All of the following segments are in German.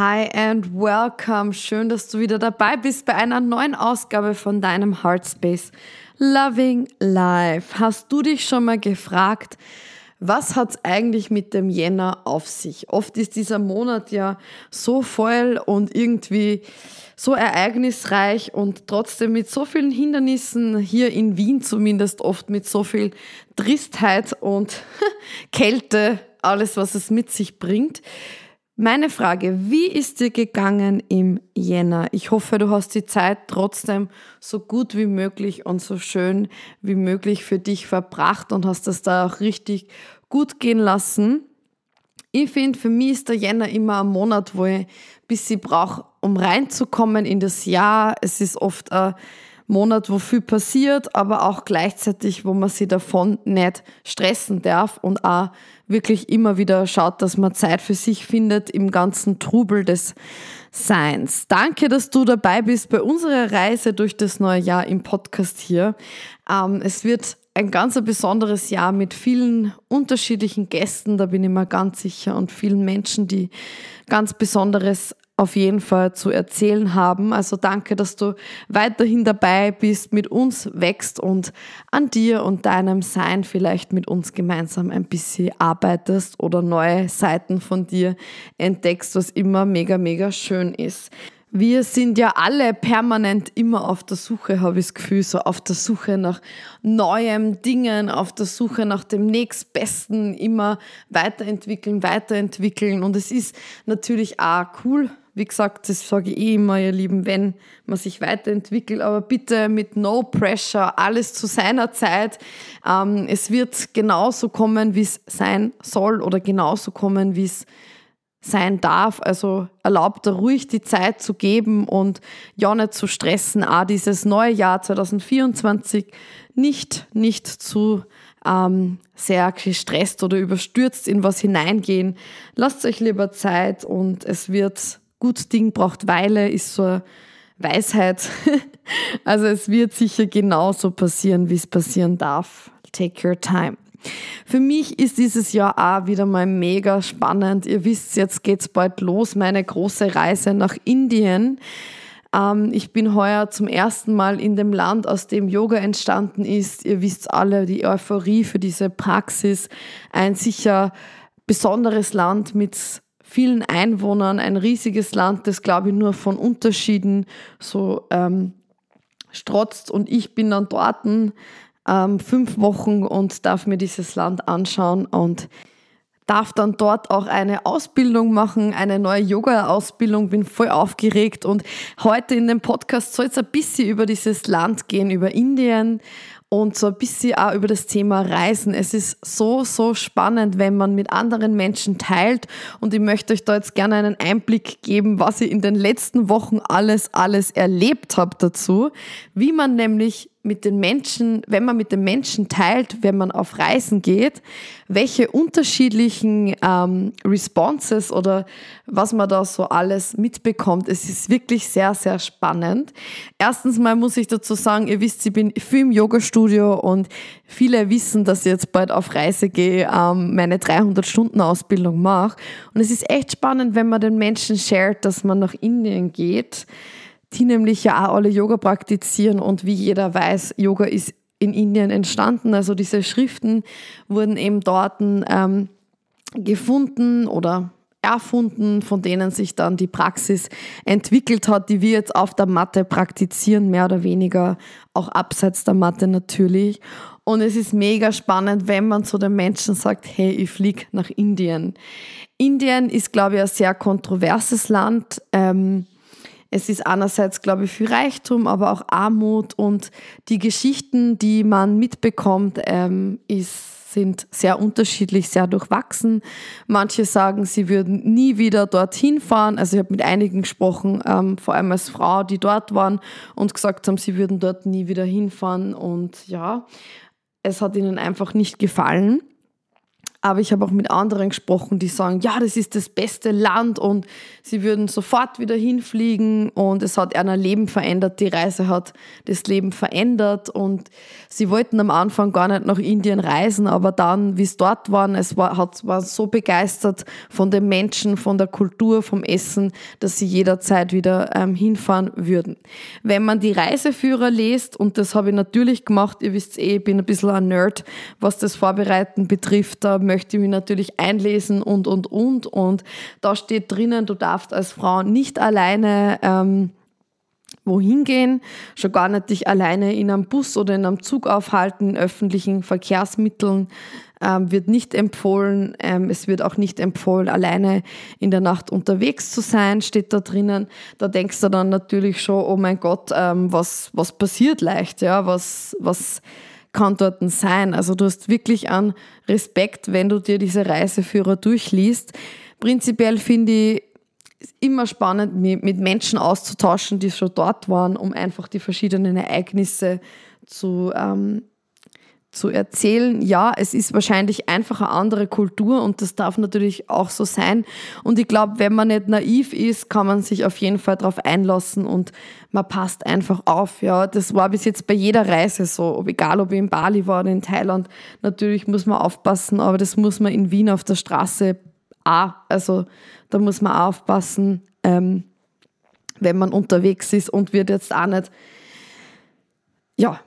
Hi and welcome. Schön, dass du wieder dabei bist bei einer neuen Ausgabe von deinem Heartspace Loving Life. Hast du dich schon mal gefragt, was hat es eigentlich mit dem Jänner auf sich? Oft ist dieser Monat ja so voll und irgendwie so ereignisreich und trotzdem mit so vielen Hindernissen, hier in Wien zumindest oft mit so viel Tristheit und Kälte, alles was es mit sich bringt. Meine Frage, wie ist dir gegangen im Jänner? Ich hoffe, du hast die Zeit trotzdem so gut wie möglich und so schön wie möglich für dich verbracht und hast das da auch richtig gut gehen lassen. Ich finde, für mich ist der Jänner immer ein Monat, wo ich ein bisschen brauche, um reinzukommen in das Jahr. Es ist oft ein Monat, wo viel passiert, aber auch gleichzeitig, wo man sich davon nicht stressen darf und auch wirklich immer wieder schaut, dass man Zeit für sich findet im ganzen Trubel des Seins. Danke, dass du dabei bist bei unserer Reise durch das neue Jahr im Podcast hier. Ähm, es wird ein ganz besonderes Jahr mit vielen unterschiedlichen Gästen, da bin ich mir ganz sicher, und vielen Menschen, die ganz Besonderes auf jeden Fall zu erzählen haben. Also danke, dass du weiterhin dabei bist, mit uns wächst und an dir und deinem Sein vielleicht mit uns gemeinsam ein bisschen arbeitest oder neue Seiten von dir entdeckst, was immer mega, mega schön ist. Wir sind ja alle permanent immer auf der Suche, habe ich das Gefühl, so auf der Suche nach neuen Dingen, auf der Suche nach dem nächstbesten, immer weiterentwickeln, weiterentwickeln. Und es ist natürlich auch cool, wie gesagt, das sage ich eh immer, ihr Lieben, wenn man sich weiterentwickelt, aber bitte mit no pressure, alles zu seiner Zeit. Ähm, es wird genauso kommen, wie es sein soll oder genauso kommen, wie es sein darf. Also erlaubt da ruhig die Zeit zu geben und ja nicht zu stressen, auch dieses neue Jahr 2024 nicht, nicht zu ähm, sehr gestresst oder überstürzt in was hineingehen. Lasst euch lieber Zeit und es wird gut Ding braucht Weile, ist so Weisheit. also es wird sicher genauso passieren, wie es passieren darf. Take your time. Für mich ist dieses Jahr auch wieder mal mega spannend. Ihr wisst, jetzt geht's bald los, meine große Reise nach Indien. Ähm, ich bin heuer zum ersten Mal in dem Land, aus dem Yoga entstanden ist. Ihr wisst alle, die Euphorie für diese Praxis. Ein sicher besonderes Land mit vielen Einwohnern, ein riesiges Land, das glaube ich nur von Unterschieden so ähm, strotzt. Und ich bin dann dort ähm, fünf Wochen und darf mir dieses Land anschauen und darf dann dort auch eine Ausbildung machen, eine neue Yoga-Ausbildung, bin voll aufgeregt und heute in dem Podcast soll es ein bisschen über dieses Land gehen, über Indien und so ein bisschen auch über das Thema Reisen. Es ist so, so spannend, wenn man mit anderen Menschen teilt und ich möchte euch da jetzt gerne einen Einblick geben, was ich in den letzten Wochen alles, alles erlebt habe dazu, wie man nämlich mit den Menschen, wenn man mit den Menschen teilt, wenn man auf Reisen geht, welche unterschiedlichen ähm, Responses oder was man da so alles mitbekommt. Es ist wirklich sehr, sehr spannend. Erstens mal muss ich dazu sagen, ihr wisst, ich bin viel im Yoga-Studio und viele wissen, dass ich jetzt bald auf Reise gehe, ähm, meine 300-Stunden-Ausbildung mache. Und es ist echt spannend, wenn man den Menschen shared, dass man nach Indien geht die nämlich ja auch alle Yoga praktizieren und wie jeder weiß, Yoga ist in Indien entstanden. Also diese Schriften wurden eben dort ähm, gefunden oder erfunden, von denen sich dann die Praxis entwickelt hat, die wir jetzt auf der Matte praktizieren, mehr oder weniger, auch abseits der Matte natürlich. Und es ist mega spannend, wenn man zu den Menschen sagt, hey, ich fliege nach Indien. Indien ist, glaube ich, ein sehr kontroverses Land. Ähm, es ist einerseits, glaube ich, viel Reichtum, aber auch Armut und die Geschichten, die man mitbekommt, ähm, ist sind sehr unterschiedlich, sehr durchwachsen. Manche sagen, sie würden nie wieder dorthin fahren. Also ich habe mit einigen gesprochen, ähm, vor allem als Frau, die dort waren und gesagt haben, sie würden dort nie wieder hinfahren. Und ja, es hat ihnen einfach nicht gefallen. Aber ich habe auch mit anderen gesprochen, die sagen, ja, das ist das beste Land und sie würden sofort wieder hinfliegen und es hat ihr Leben verändert. Die Reise hat das Leben verändert und sie wollten am Anfang gar nicht nach Indien reisen, aber dann, wie es dort waren, es war, hat, war so begeistert von den Menschen, von der Kultur, vom Essen, dass sie jederzeit wieder ähm, hinfahren würden. Wenn man die Reiseführer liest, und das habe ich natürlich gemacht, ihr wisst eh, ich bin ein bisschen ein Nerd, was das Vorbereiten betrifft, da möchte ich mich natürlich einlesen und, und, und. Und da steht drinnen, du darfst als Frau nicht alleine ähm, wohin gehen, schon gar nicht dich alleine in einem Bus oder in einem Zug aufhalten, in öffentlichen Verkehrsmitteln ähm, wird nicht empfohlen. Ähm, es wird auch nicht empfohlen, alleine in der Nacht unterwegs zu sein, steht da drinnen. Da denkst du dann natürlich schon, oh mein Gott, ähm, was, was passiert leicht, ja, was, was kann dort sein. Also du hast wirklich an Respekt, wenn du dir diese Reiseführer durchliest. Prinzipiell finde ich es immer spannend, mit Menschen auszutauschen, die schon dort waren, um einfach die verschiedenen Ereignisse zu ähm, zu erzählen, ja, es ist wahrscheinlich einfach eine andere Kultur und das darf natürlich auch so sein. Und ich glaube, wenn man nicht naiv ist, kann man sich auf jeden Fall darauf einlassen und man passt einfach auf. Ja, das war bis jetzt bei jeder Reise so, egal ob ich in Bali war oder in Thailand. Natürlich muss man aufpassen, aber das muss man in Wien auf der Straße auch. Also da muss man auch aufpassen, ähm, wenn man unterwegs ist und wird jetzt auch nicht, ja,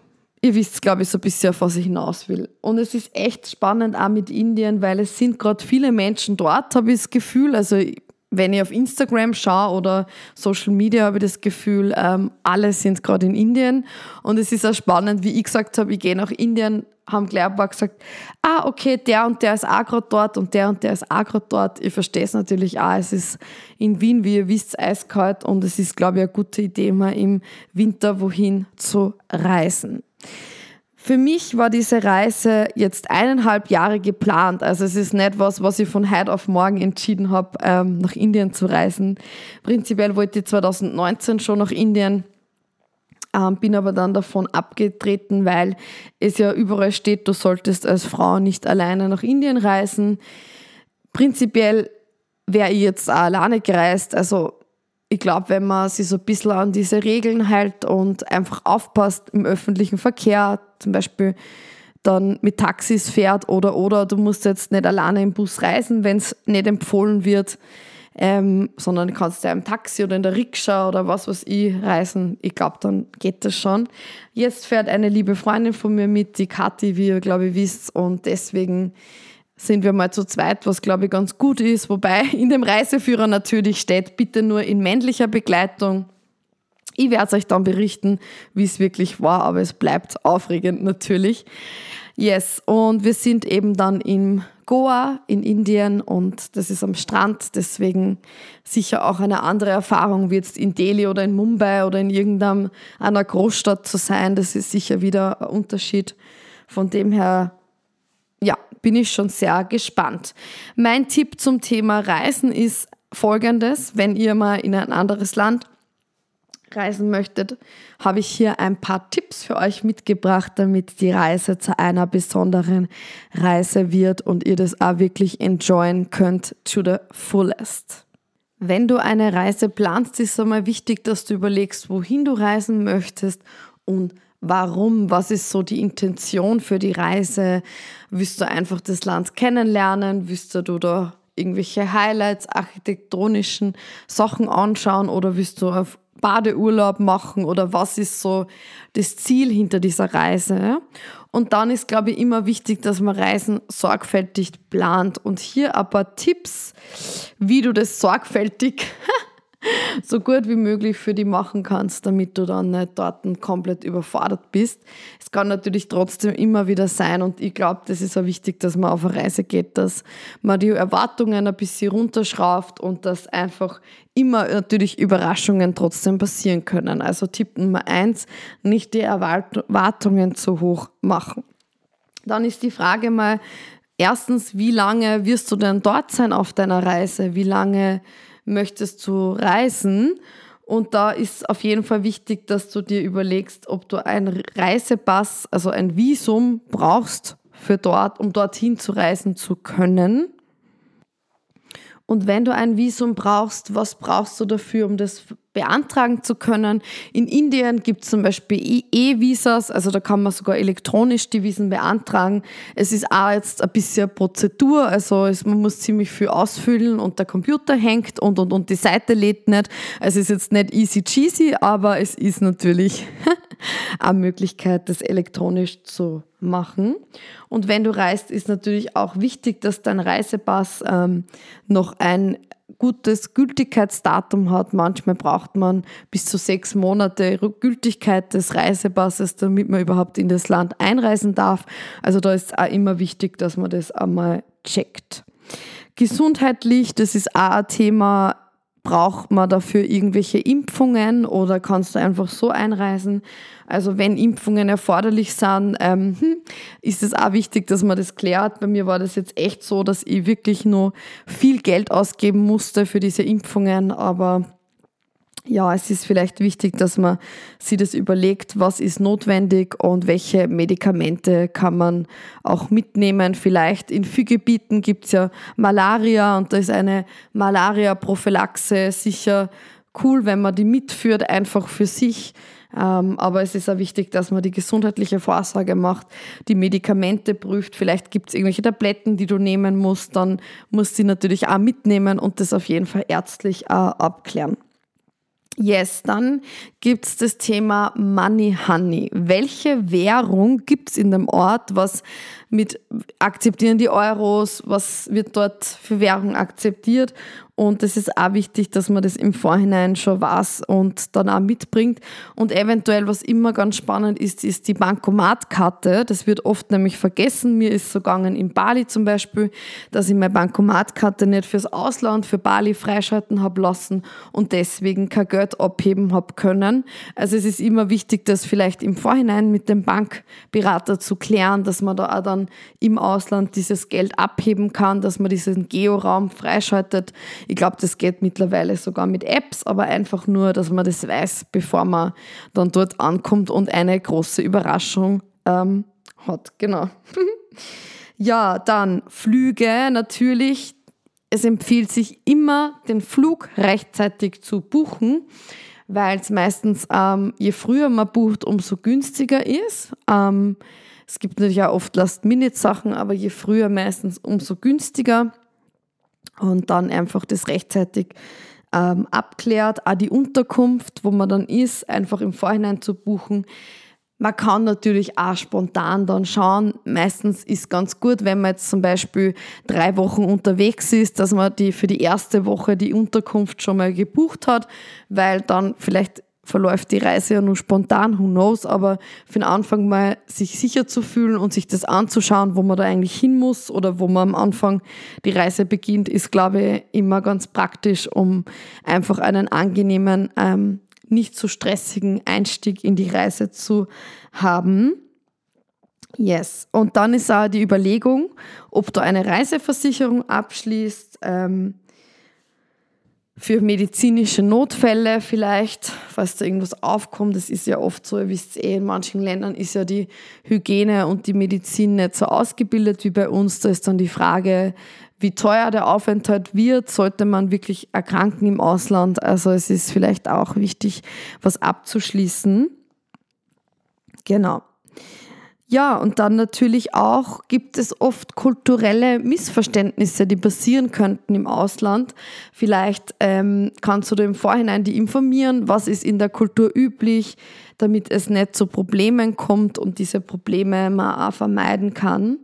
ihr wisst, glaube ich, so ein bisschen, auf was ich hinaus will. Und es ist echt spannend auch mit Indien, weil es sind gerade viele Menschen dort, habe ich das Gefühl. Also wenn ich auf Instagram schaue oder Social Media, habe ich das Gefühl, ähm, alle sind gerade in Indien. Und es ist auch spannend, wie ich gesagt habe, ich gehe nach Indien, haben gleich ein paar gesagt, ah, okay, der und der ist auch gerade dort und der und der ist auch gerade dort. Ich verstehe es natürlich auch. Es ist in Wien, wie ihr wisst, eiskalt und es ist, glaube ich, eine gute Idee, mal im Winter wohin zu reisen. Für mich war diese Reise jetzt eineinhalb Jahre geplant. Also es ist nicht was, was ich von heute auf morgen entschieden habe, ähm, nach Indien zu reisen. Prinzipiell wollte ich 2019 schon nach Indien, ähm, bin aber dann davon abgetreten, weil es ja überall steht, du solltest als Frau nicht alleine nach Indien reisen. Prinzipiell wäre ich jetzt auch alleine gereist. Also ich glaube, wenn man sich so ein bisschen an diese Regeln hält und einfach aufpasst im öffentlichen Verkehr, zum Beispiel dann mit Taxis fährt oder oder du musst jetzt nicht alleine im Bus reisen, wenn es nicht empfohlen wird, ähm, sondern du kannst ja im Taxi oder in der Rikscha oder was weiß ich reisen. Ich glaube, dann geht das schon. Jetzt fährt eine liebe Freundin von mir mit, die Kathi, wie ihr glaube ich wisst, und deswegen sind wir mal zu zweit, was glaube ich ganz gut ist. Wobei in dem Reiseführer natürlich steht, bitte nur in männlicher Begleitung. Ich werde euch dann berichten, wie es wirklich war, aber es bleibt aufregend natürlich. Yes, und wir sind eben dann in Goa in Indien und das ist am Strand, deswegen sicher auch eine andere Erfahrung wie jetzt in Delhi oder in Mumbai oder in irgendeiner Großstadt zu sein. Das ist sicher wieder ein Unterschied. Von dem her ja, bin ich schon sehr gespannt. Mein Tipp zum Thema Reisen ist folgendes. Wenn ihr mal in ein anderes Land reisen möchtet, habe ich hier ein paar Tipps für euch mitgebracht, damit die Reise zu einer besonderen Reise wird und ihr das auch wirklich enjoyen könnt to the fullest. Wenn du eine Reise planst, ist es einmal wichtig, dass du überlegst, wohin du reisen möchtest und Warum? Was ist so die Intention für die Reise? Willst du einfach das Land kennenlernen? Willst du da irgendwelche Highlights, architektonischen Sachen anschauen oder willst du auf Badeurlaub machen oder was ist so das Ziel hinter dieser Reise? Und dann ist, glaube ich, immer wichtig, dass man Reisen sorgfältig plant. Und hier ein paar Tipps, wie du das sorgfältig so gut wie möglich für die machen kannst, damit du dann nicht dort komplett überfordert bist. Es kann natürlich trotzdem immer wieder sein und ich glaube, das ist auch wichtig, dass man auf eine Reise geht, dass man die Erwartungen ein bisschen runterschraubt und dass einfach immer natürlich Überraschungen trotzdem passieren können. Also Tipp Nummer eins, nicht die Erwartungen zu hoch machen. Dann ist die Frage mal, erstens, wie lange wirst du denn dort sein auf deiner Reise? Wie lange möchtest du reisen? Und da ist auf jeden Fall wichtig, dass du dir überlegst, ob du einen Reisepass, also ein Visum brauchst für dort, um dorthin zu reisen zu können. Und wenn du ein Visum brauchst, was brauchst du dafür, um das beantragen zu können? In Indien gibt es zum Beispiel e- E-Visas, also da kann man sogar elektronisch die Visen beantragen. Es ist auch jetzt ein bisschen Prozedur, also es, man muss ziemlich viel ausfüllen und der Computer hängt und, und, und die Seite lädt nicht. Also es ist jetzt nicht easy cheesy, aber es ist natürlich eine Möglichkeit, das elektronisch zu machen. Und wenn du reist, ist natürlich auch wichtig, dass dein Reisepass ähm, noch ein gutes Gültigkeitsdatum hat. Manchmal braucht man bis zu sechs Monate Gültigkeit des Reisepasses, damit man überhaupt in das Land einreisen darf. Also da ist auch immer wichtig, dass man das einmal checkt. Gesundheitlich, das ist auch ein Thema, braucht man dafür irgendwelche Impfungen oder kannst du einfach so einreisen? Also wenn Impfungen erforderlich sind, ähm, hm, ist es auch wichtig, dass man das klärt. Bei mir war das jetzt echt so, dass ich wirklich nur viel Geld ausgeben musste für diese Impfungen, aber ja, es ist vielleicht wichtig, dass man sich das überlegt, was ist notwendig und welche Medikamente kann man auch mitnehmen. Vielleicht in Fügebieten gibt es ja Malaria und da ist eine Malaria-Prophylaxe sicher cool, wenn man die mitführt, einfach für sich. Ähm, aber es ist auch wichtig, dass man die gesundheitliche Vorsorge macht, die Medikamente prüft. Vielleicht gibt es irgendwelche Tabletten, die du nehmen musst. Dann musst du sie natürlich auch mitnehmen und das auf jeden Fall ärztlich auch abklären. Yes, dann gibt es das Thema Money Honey. Welche Währung gibt es in dem Ort? Was mit akzeptieren die Euros? Was wird dort für Währung akzeptiert? Und es ist auch wichtig, dass man das im Vorhinein schon weiß und dann auch mitbringt. Und eventuell, was immer ganz spannend ist, ist die Bankomatkarte. Das wird oft nämlich vergessen. Mir ist so gegangen in Bali zum Beispiel, dass ich meine Bankomatkarte nicht fürs Ausland, für Bali freischalten habe lassen und deswegen kein Geld abheben habe können. Also es ist immer wichtig, das vielleicht im Vorhinein mit dem Bankberater zu klären, dass man da auch dann im Ausland dieses Geld abheben kann, dass man diesen Georaum freischaltet. Ich glaube, das geht mittlerweile sogar mit Apps, aber einfach nur, dass man das weiß, bevor man dann dort ankommt und eine große Überraschung ähm, hat. Genau. ja, dann Flüge natürlich. Es empfiehlt sich immer, den Flug rechtzeitig zu buchen, weil es meistens, ähm, je früher man bucht, umso günstiger ist. Ähm, es gibt natürlich auch oft Last-Minute-Sachen, aber je früher meistens, umso günstiger und dann einfach das rechtzeitig ähm, abklärt. Auch die Unterkunft, wo man dann ist, einfach im Vorhinein zu buchen. Man kann natürlich auch spontan dann schauen. Meistens ist ganz gut, wenn man jetzt zum Beispiel drei Wochen unterwegs ist, dass man die für die erste Woche die Unterkunft schon mal gebucht hat, weil dann vielleicht verläuft die Reise ja nur spontan, who knows, aber für den Anfang mal sich sicher zu fühlen und sich das anzuschauen, wo man da eigentlich hin muss oder wo man am Anfang die Reise beginnt, ist, glaube ich, immer ganz praktisch, um einfach einen angenehmen, ähm, nicht zu so stressigen Einstieg in die Reise zu haben. Yes. Und dann ist auch die Überlegung, ob du eine Reiseversicherung abschließt, ähm, für medizinische Notfälle vielleicht, falls da irgendwas aufkommt. Das ist ja oft so, ihr wisst eh, in manchen Ländern ist ja die Hygiene und die Medizin nicht so ausgebildet wie bei uns. Da ist dann die Frage, wie teuer der Aufenthalt wird, sollte man wirklich erkranken im Ausland. Also es ist vielleicht auch wichtig, was abzuschließen. Genau. Ja, und dann natürlich auch gibt es oft kulturelle Missverständnisse, die passieren könnten im Ausland. Vielleicht ähm, kannst du dir im Vorhinein die informieren, was ist in der Kultur üblich, damit es nicht zu Problemen kommt und diese Probleme man auch vermeiden kann.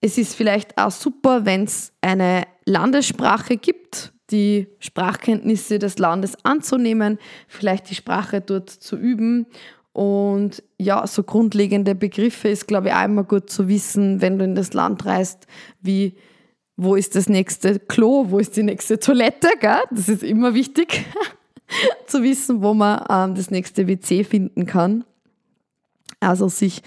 Es ist vielleicht auch super, wenn es eine Landessprache gibt, die Sprachkenntnisse des Landes anzunehmen, vielleicht die Sprache dort zu üben und ja, so grundlegende Begriffe ist, glaube ich, auch immer gut zu wissen, wenn du in das Land reist, wie wo ist das nächste Klo, wo ist die nächste Toilette, gell? Das ist immer wichtig zu wissen, wo man ähm, das nächste WC finden kann. Also sich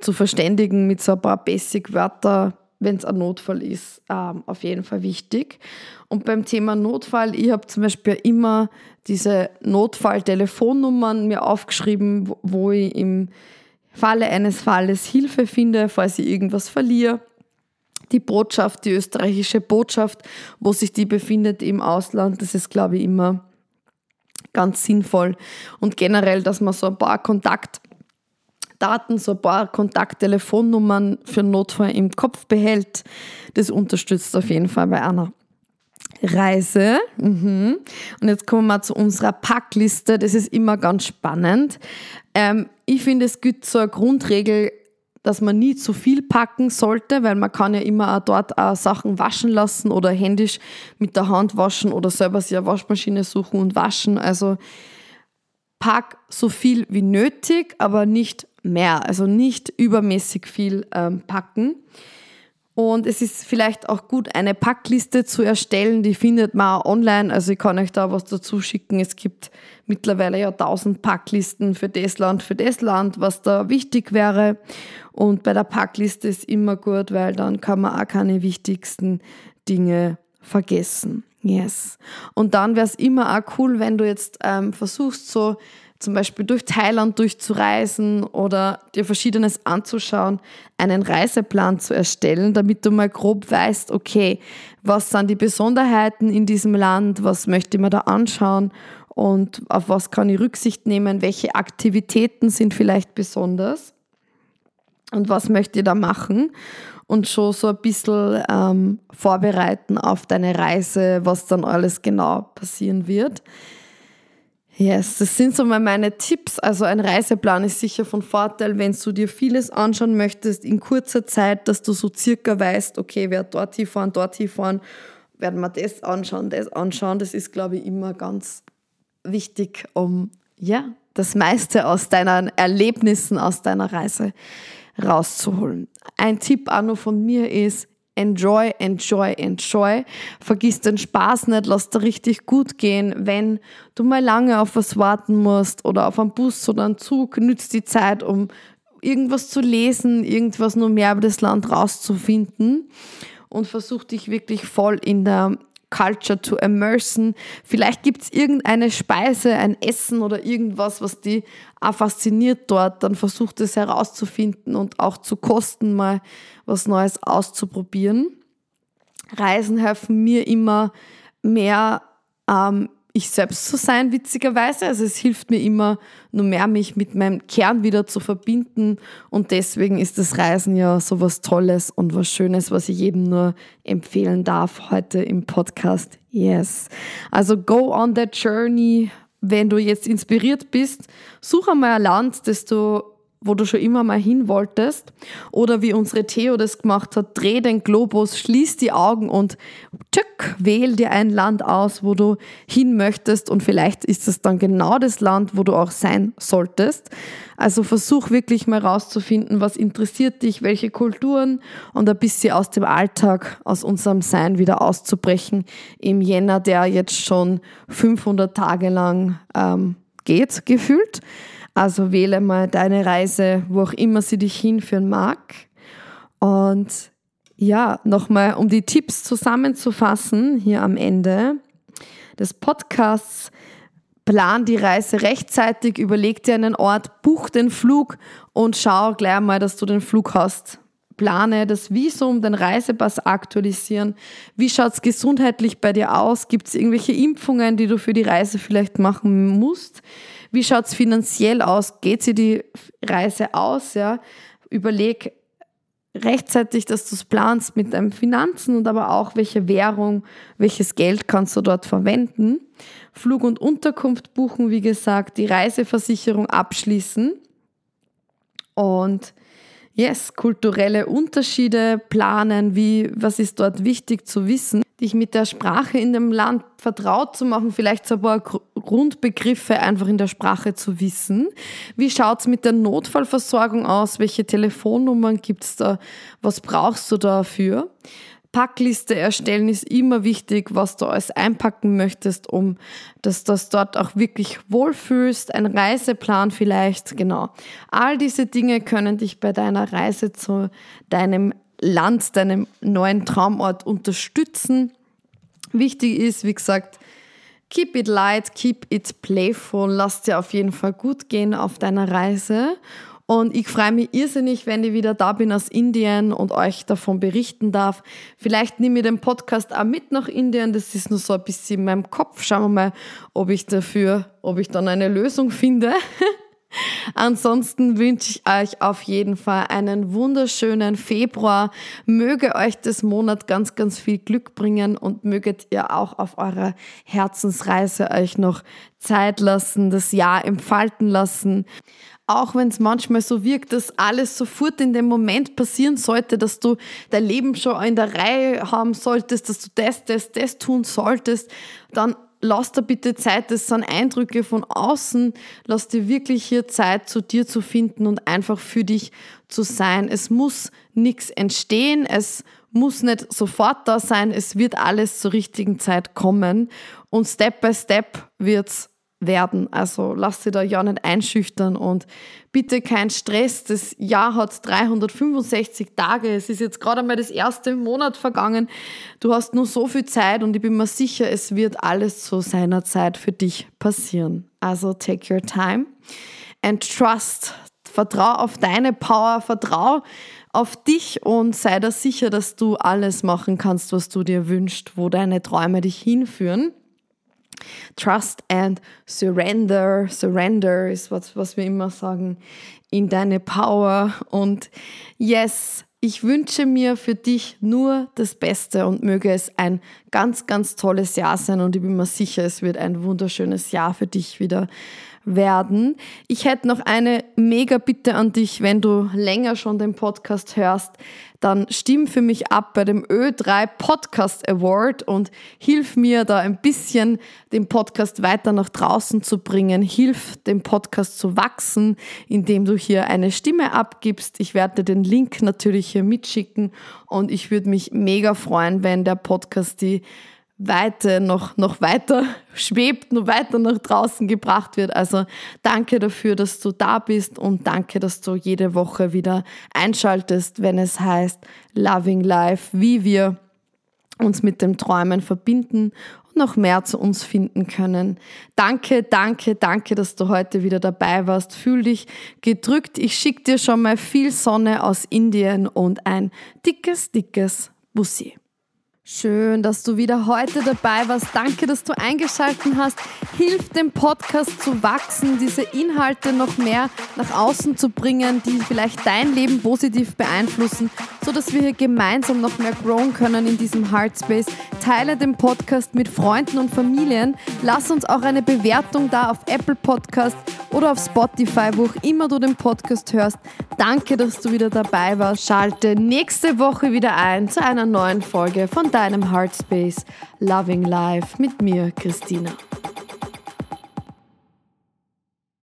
zu verständigen mit so ein paar Basic-Wörter, wenn es ein Notfall ist, ähm, auf jeden Fall wichtig. Und beim Thema Notfall, ich habe zum Beispiel immer diese Notfall-Telefonnummern mir aufgeschrieben, wo ich im Falle eines Falles Hilfe finde, falls ich irgendwas verliere. Die Botschaft, die österreichische Botschaft, wo sich die befindet im Ausland, das ist, glaube ich, immer ganz sinnvoll. Und generell, dass man so ein paar Kontaktdaten, so ein paar Kontakttelefonnummern für Notfall im Kopf behält, das unterstützt auf jeden Fall bei einer Reise. Mhm. Und jetzt kommen wir zu unserer Packliste. Das ist immer ganz spannend. Ähm, ich finde, es gibt so eine Grundregel, dass man nie zu viel packen sollte, weil man kann ja immer auch dort auch Sachen waschen lassen oder händisch mit der Hand waschen oder selber sich eine Waschmaschine suchen und waschen. Also pack so viel wie nötig, aber nicht mehr. Also nicht übermäßig viel ähm, packen. Und es ist vielleicht auch gut, eine Packliste zu erstellen. Die findet man auch online. Also ich kann euch da was dazu schicken. Es gibt mittlerweile ja tausend Packlisten für das Land, für das Land, was da wichtig wäre. Und bei der Packliste ist immer gut, weil dann kann man auch keine wichtigsten Dinge vergessen. Yes. Und dann wäre es immer auch cool, wenn du jetzt ähm, versuchst, so zum Beispiel durch Thailand durchzureisen oder dir Verschiedenes anzuschauen, einen Reiseplan zu erstellen, damit du mal grob weißt, okay, was sind die Besonderheiten in diesem Land, was möchte man da anschauen und auf was kann ich Rücksicht nehmen, welche Aktivitäten sind vielleicht besonders und was möchte ich da machen und schon so ein bisschen ähm, vorbereiten auf deine Reise, was dann alles genau passieren wird. Yes, das sind so mal meine Tipps. Also ein Reiseplan ist sicher von Vorteil, wenn du dir vieles anschauen möchtest in kurzer Zeit, dass du so circa weißt, okay, wer dort hinfahren, dort hinfahren, werden wir das anschauen, das anschauen. Das ist, glaube ich, immer ganz wichtig, um ja, das meiste aus deinen Erlebnissen, aus deiner Reise rauszuholen. Ein Tipp auch noch von mir ist, enjoy, enjoy, enjoy. Vergiss den Spaß nicht, lass dir richtig gut gehen. Wenn du mal lange auf was warten musst oder auf einen Bus oder einen Zug, nützt die Zeit, um irgendwas zu lesen, irgendwas nur mehr über das Land rauszufinden und versuch dich wirklich voll in der Culture to immersen. Vielleicht gibt es irgendeine Speise, ein Essen oder irgendwas, was die auch fasziniert dort. Dann versucht es herauszufinden und auch zu kosten, mal was Neues auszuprobieren. Reisen helfen mir immer mehr ähm, ich selbst zu sein, witzigerweise. Also es hilft mir immer nur mehr, mich mit meinem Kern wieder zu verbinden. Und deswegen ist das Reisen ja so was Tolles und was Schönes, was ich jedem nur empfehlen darf heute im Podcast. Yes. Also go on that journey. Wenn du jetzt inspiriert bist, such einmal ein Land, das du wo du schon immer mal hin wolltest. Oder wie unsere Theo das gemacht hat, dreh den Globus, schließ die Augen und tschück, wähl dir ein Land aus, wo du hin möchtest und vielleicht ist es dann genau das Land, wo du auch sein solltest. Also versuch wirklich mal rauszufinden, was interessiert dich, welche Kulturen und ein bisschen aus dem Alltag, aus unserem Sein wieder auszubrechen im Jänner, der jetzt schon 500 Tage lang ähm, geht, gefühlt. Also wähle mal deine Reise, wo auch immer sie dich hinführen mag. Und ja, nochmal, um die Tipps zusammenzufassen, hier am Ende des Podcasts, plan die Reise rechtzeitig, überleg dir einen Ort, buch den Flug und schau gleich mal, dass du den Flug hast. Plane das Visum, den Reisepass aktualisieren. Wie schaut es gesundheitlich bei dir aus? Gibt es irgendwelche Impfungen, die du für die Reise vielleicht machen musst? Wie schaut es finanziell aus? Geht sie die Reise aus? Ja? Überleg rechtzeitig, dass du es planst mit deinen Finanzen und aber auch, welche Währung, welches Geld kannst du dort verwenden. Flug und Unterkunft buchen, wie gesagt, die Reiseversicherung abschließen und yes, kulturelle Unterschiede planen, wie, was ist dort wichtig zu wissen dich mit der Sprache in dem Land vertraut zu machen, vielleicht so ein paar Grundbegriffe einfach in der Sprache zu wissen. Wie schaut's mit der Notfallversorgung aus? Welche Telefonnummern gibt's da? Was brauchst du dafür? Packliste erstellen ist immer wichtig, was du alles einpacken möchtest, um dass du das dort auch wirklich wohlfühlst. Ein Reiseplan vielleicht, genau. All diese Dinge können dich bei deiner Reise zu deinem Land, deinem neuen Traumort unterstützen. Wichtig ist, wie gesagt, Keep it light, keep it playful. Lass dir auf jeden Fall gut gehen auf deiner Reise. Und ich freue mich irrsinnig, wenn ich wieder da bin aus Indien und euch davon berichten darf. Vielleicht nehme ich den Podcast auch mit nach Indien. Das ist nur so ein bisschen in meinem Kopf. Schauen wir mal, ob ich dafür, ob ich dann eine Lösung finde. Ansonsten wünsche ich euch auf jeden Fall einen wunderschönen Februar. Möge euch das Monat ganz, ganz viel Glück bringen und möget ihr auch auf eurer Herzensreise euch noch Zeit lassen, das Jahr entfalten lassen. Auch wenn es manchmal so wirkt, dass alles sofort in dem Moment passieren sollte, dass du dein Leben schon in der Reihe haben solltest, dass du das, das, das tun solltest, dann lass dir bitte Zeit, das sind Eindrücke von außen, lass dir wirklich hier Zeit, zu dir zu finden und einfach für dich zu sein. Es muss nichts entstehen, es muss nicht sofort da sein, es wird alles zur richtigen Zeit kommen. Und Step by Step wird's werden. Also lass dich da ja nicht einschüchtern und bitte kein Stress. Das Jahr hat 365 Tage. Es ist jetzt gerade einmal das erste Monat vergangen. Du hast nur so viel Zeit und ich bin mir sicher, es wird alles zu seiner Zeit für dich passieren. Also take your time and trust. Vertrau auf deine Power, vertrau auf dich und sei da sicher, dass du alles machen kannst, was du dir wünschst, wo deine Träume dich hinführen. Trust and Surrender. Surrender ist was, was wir immer sagen, in deine Power. Und yes, ich wünsche mir für dich nur das Beste und möge es ein ganz, ganz tolles Jahr sein. Und ich bin mir sicher, es wird ein wunderschönes Jahr für dich wieder werden. Ich hätte noch eine mega Bitte an dich, wenn du länger schon den Podcast hörst, dann stimm für mich ab bei dem Ö3 Podcast Award und hilf mir da ein bisschen den Podcast weiter nach draußen zu bringen. Hilf dem Podcast zu wachsen, indem du hier eine Stimme abgibst. Ich werde den Link natürlich hier mitschicken und ich würde mich mega freuen, wenn der Podcast die Weite noch, noch weiter schwebt, noch weiter nach draußen gebracht wird. Also danke dafür, dass du da bist und danke, dass du jede Woche wieder einschaltest, wenn es heißt Loving Life, wie wir uns mit dem Träumen verbinden und noch mehr zu uns finden können. Danke, danke, danke, dass du heute wieder dabei warst. Fühl dich gedrückt. Ich schicke dir schon mal viel Sonne aus Indien und ein dickes, dickes Bussi. Schön, dass du wieder heute dabei warst. Danke, dass du eingeschaltet hast. Hilf dem Podcast zu wachsen, diese Inhalte noch mehr nach außen zu bringen, die vielleicht dein Leben positiv beeinflussen, so dass wir hier gemeinsam noch mehr growen können in diesem Heartspace. Teile den Podcast mit Freunden und Familien. Lass uns auch eine Bewertung da auf Apple Podcast oder auf Spotify, wo auch immer du den Podcast hörst. Danke, dass du wieder dabei warst. Schalte nächste Woche wieder ein zu einer neuen Folge von deinem Heartspace Loving Life mit mir, Christina.